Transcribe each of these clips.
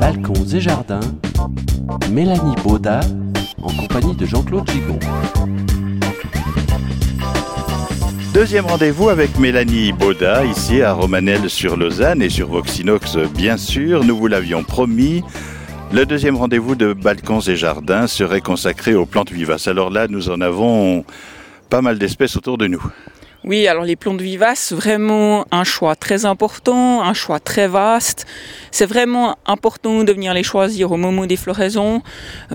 Balcons et jardins, Mélanie Baudat en compagnie de Jean-Claude Gigon. Deuxième rendez-vous avec Mélanie Baudat, ici à Romanel sur Lausanne et sur Voxinox, bien sûr. Nous vous l'avions promis. Le deuxième rendez-vous de Balcons et Jardins serait consacré aux plantes vivaces. Alors là, nous en avons pas mal d'espèces autour de nous. Oui, alors les plantes vivaces, vraiment un choix très important, un choix très vaste. C'est vraiment important de venir les choisir au moment des floraisons.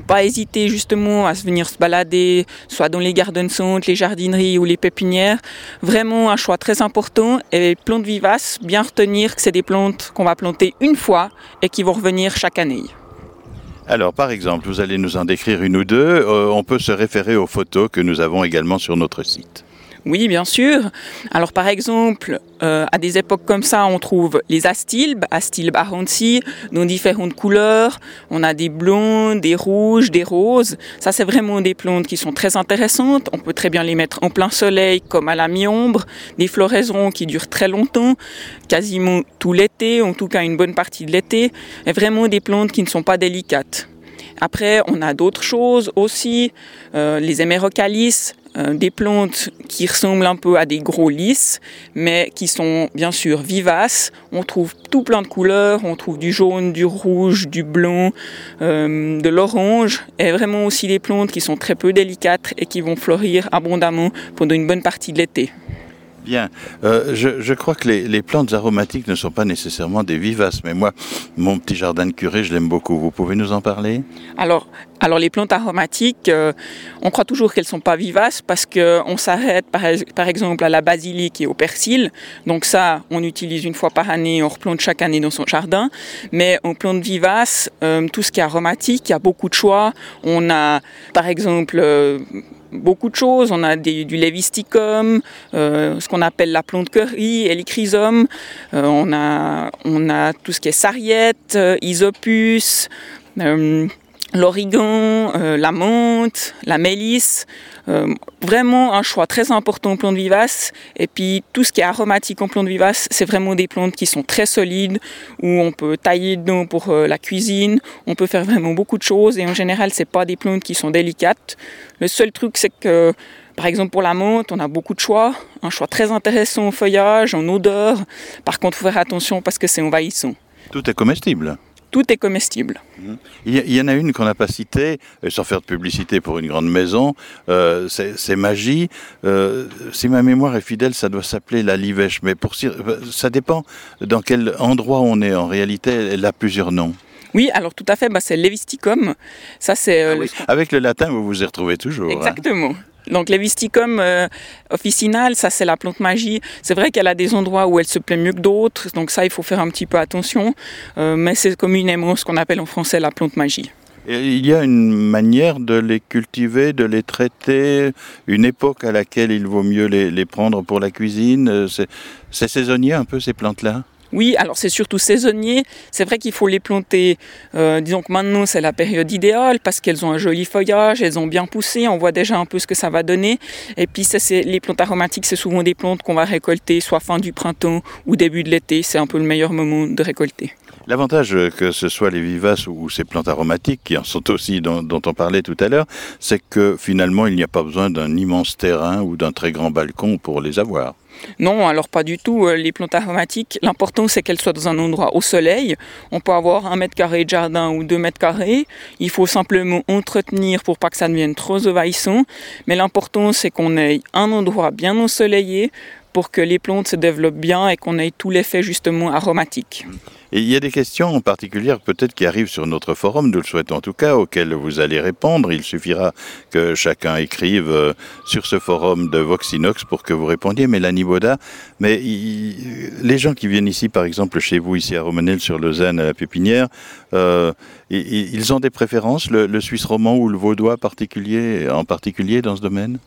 Pas hésiter justement à venir se balader, soit dans les garden centres, les jardineries ou les pépinières. Vraiment un choix très important. Et les plantes vivaces, bien retenir que c'est des plantes qu'on va planter une fois et qui vont revenir chaque année. Alors, par exemple, vous allez nous en décrire une ou deux. Euh, on peut se référer aux photos que nous avons également sur notre site. Oui, bien sûr. Alors par exemple, euh, à des époques comme ça, on trouve les astilbes, astilbes aranci, dans différentes couleurs. On a des blonds, des rouges, des roses. Ça, c'est vraiment des plantes qui sont très intéressantes. On peut très bien les mettre en plein soleil comme à la mi-ombre. Des floraisons qui durent très longtemps, quasiment tout l'été, en tout cas une bonne partie de l'été. Et vraiment des plantes qui ne sont pas délicates. Après, on a d'autres choses aussi, euh, les hémérocalis, euh, des plantes qui ressemblent un peu à des gros lys, mais qui sont bien sûr vivaces. On trouve tout plein de couleurs, on trouve du jaune, du rouge, du blanc, euh, de l'orange, et vraiment aussi des plantes qui sont très peu délicates et qui vont fleurir abondamment pendant une bonne partie de l'été. Bien, euh, je, crois que les, plantes aromatiques ne sont pas nécessairement des vivaces, mais moi, mon petit jardin de curé, je l'aime beaucoup. Vous pouvez nous en parler? Alors, alors les plantes aromatiques, euh, on croit toujours qu'elles sont pas vivaces parce qu'on s'arrête par, exemple à la basilic et au persil. Donc ça, on utilise une fois par année, on replante chaque année dans son jardin. Mais en plantes vivaces, euh, tout ce qui est aromatique, il y a beaucoup de choix. On a par exemple beaucoup de choses. On a du lévisticum, euh, ce qu'on appelle la plante curry et. Euh, on, a, on a tout ce qui est sarriette, euh, isopus, l'origan, euh, la menthe, la mélisse. Euh, vraiment un choix très important en plantes vivaces. Et puis tout ce qui est aromatique en plantes vivaces, c'est vraiment des plantes qui sont très solides, où on peut tailler dedans pour euh, la cuisine. On peut faire vraiment beaucoup de choses. Et en général, c'est pas des plantes qui sont délicates. Le seul truc, c'est que par exemple, pour la menthe, on a beaucoup de choix. Un choix très intéressant au feuillage, en odeur. Par contre, il faut faire attention parce que c'est envahissant. Tout est comestible tout est comestible. Il y en a une qu'on n'a pas citée, sans faire de publicité pour une grande maison, euh, c'est Magie. Euh, si ma mémoire est fidèle, ça doit s'appeler la livèche, mais pour, ça dépend dans quel endroit on est. En réalité, elle a plusieurs noms. Oui, alors tout à fait, bah, c'est Levisticum. Ça, c'est, euh, ah oui. Avec le latin, vous vous y retrouvez toujours. Exactement. Hein donc Levisticum euh, officinal, ça c'est la plante magie. C'est vrai qu'elle a des endroits où elle se plaît mieux que d'autres, donc ça il faut faire un petit peu attention. Euh, mais c'est communément ce qu'on appelle en français la plante magie. Et il y a une manière de les cultiver, de les traiter, une époque à laquelle il vaut mieux les, les prendre pour la cuisine. C'est saisonnier un peu ces plantes-là? Oui, alors c'est surtout saisonnier. C'est vrai qu'il faut les planter. Euh, disons que maintenant c'est la période idéale parce qu'elles ont un joli feuillage, elles ont bien poussé, on voit déjà un peu ce que ça va donner. Et puis ça, les plantes aromatiques, c'est souvent des plantes qu'on va récolter soit fin du printemps ou début de l'été. C'est un peu le meilleur moment de récolter. L'avantage que ce soit les vivaces ou ces plantes aromatiques, qui en sont aussi dont on parlait tout à l'heure, c'est que finalement il n'y a pas besoin d'un immense terrain ou d'un très grand balcon pour les avoir. Non, alors pas du tout. Euh, les plantes aromatiques, l'important c'est qu'elles soient dans un endroit au soleil. On peut avoir un mètre carré de jardin ou deux mètres carrés. Il faut simplement entretenir pour pas que ça devienne trop envahissant. Mais l'important c'est qu'on ait un endroit bien ensoleillé pour que les plantes se développent bien et qu'on ait tout l'effet justement aromatique. Et il y a des questions en particulier peut-être qui arrivent sur notre forum, nous le souhaitons en tout cas, auxquelles vous allez répondre. Il suffira que chacun écrive euh, sur ce forum de Voxinox pour que vous répondiez, Mélanie Boda. Mais il, les gens qui viennent ici, par exemple chez vous, ici à Romanel sur Lausanne, à la Pépinière, euh, ils ont des préférences, le, le Suisse roman ou le Vaudois particulier, en particulier dans ce domaine?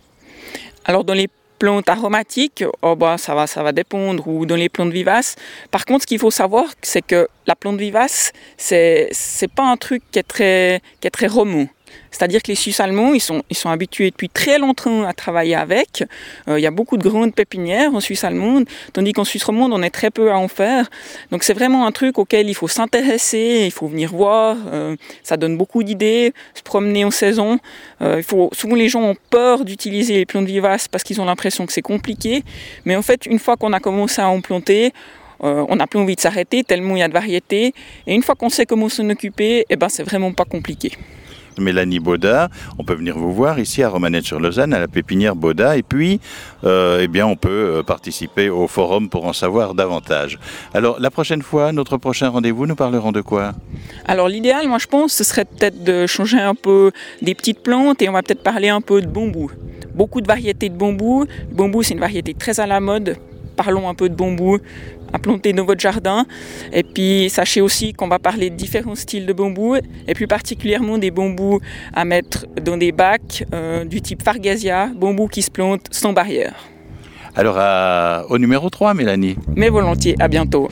Alors dans les plantes aromatiques, oh bah, ça, va, ça va dépendre, ou dans les plantes vivaces. Par contre, ce qu'il faut savoir, c'est que la plante vivace, c'est n'est pas un truc qui est très, qui est très roman. C'est-à-dire que les Suisses allemands, ils sont, ils sont habitués depuis très longtemps à travailler avec. Euh, il y a beaucoup de grandes pépinières en Suisse allemande, tandis qu'en Suisse romande, on est très peu à en faire. Donc c'est vraiment un truc auquel il faut s'intéresser, il faut venir voir. Euh, ça donne beaucoup d'idées, se promener en saison. Euh, il faut, souvent les gens ont peur d'utiliser les plantes vivaces parce qu'ils ont l'impression que c'est compliqué. Mais en fait, une fois qu'on a commencé à en planter, on n'a plus envie de s'arrêter tellement il y a de variétés. Et une fois qu'on sait comment s'en occuper, eh ben, c'est vraiment pas compliqué. Mélanie Baudat. On peut venir vous voir ici à Romanette-sur-Lausanne, à la pépinière Baudat. Et puis, euh, eh bien, on peut euh, participer au forum pour en savoir davantage. Alors, la prochaine fois, notre prochain rendez-vous, nous parlerons de quoi? Alors, l'idéal, moi, je pense, ce serait peut-être de changer un peu des petites plantes et on va peut-être parler un peu de bambou. Beaucoup de variétés de bambou. Le bambou, c'est une variété très à la mode parlons un peu de bambou à planter dans votre jardin. Et puis sachez aussi qu'on va parler de différents styles de bambou et plus particulièrement des bambous à mettre dans des bacs euh, du type Fargasia, bambou qui se plante sans barrière. Alors au numéro 3, Mélanie. Mais volontiers, à bientôt.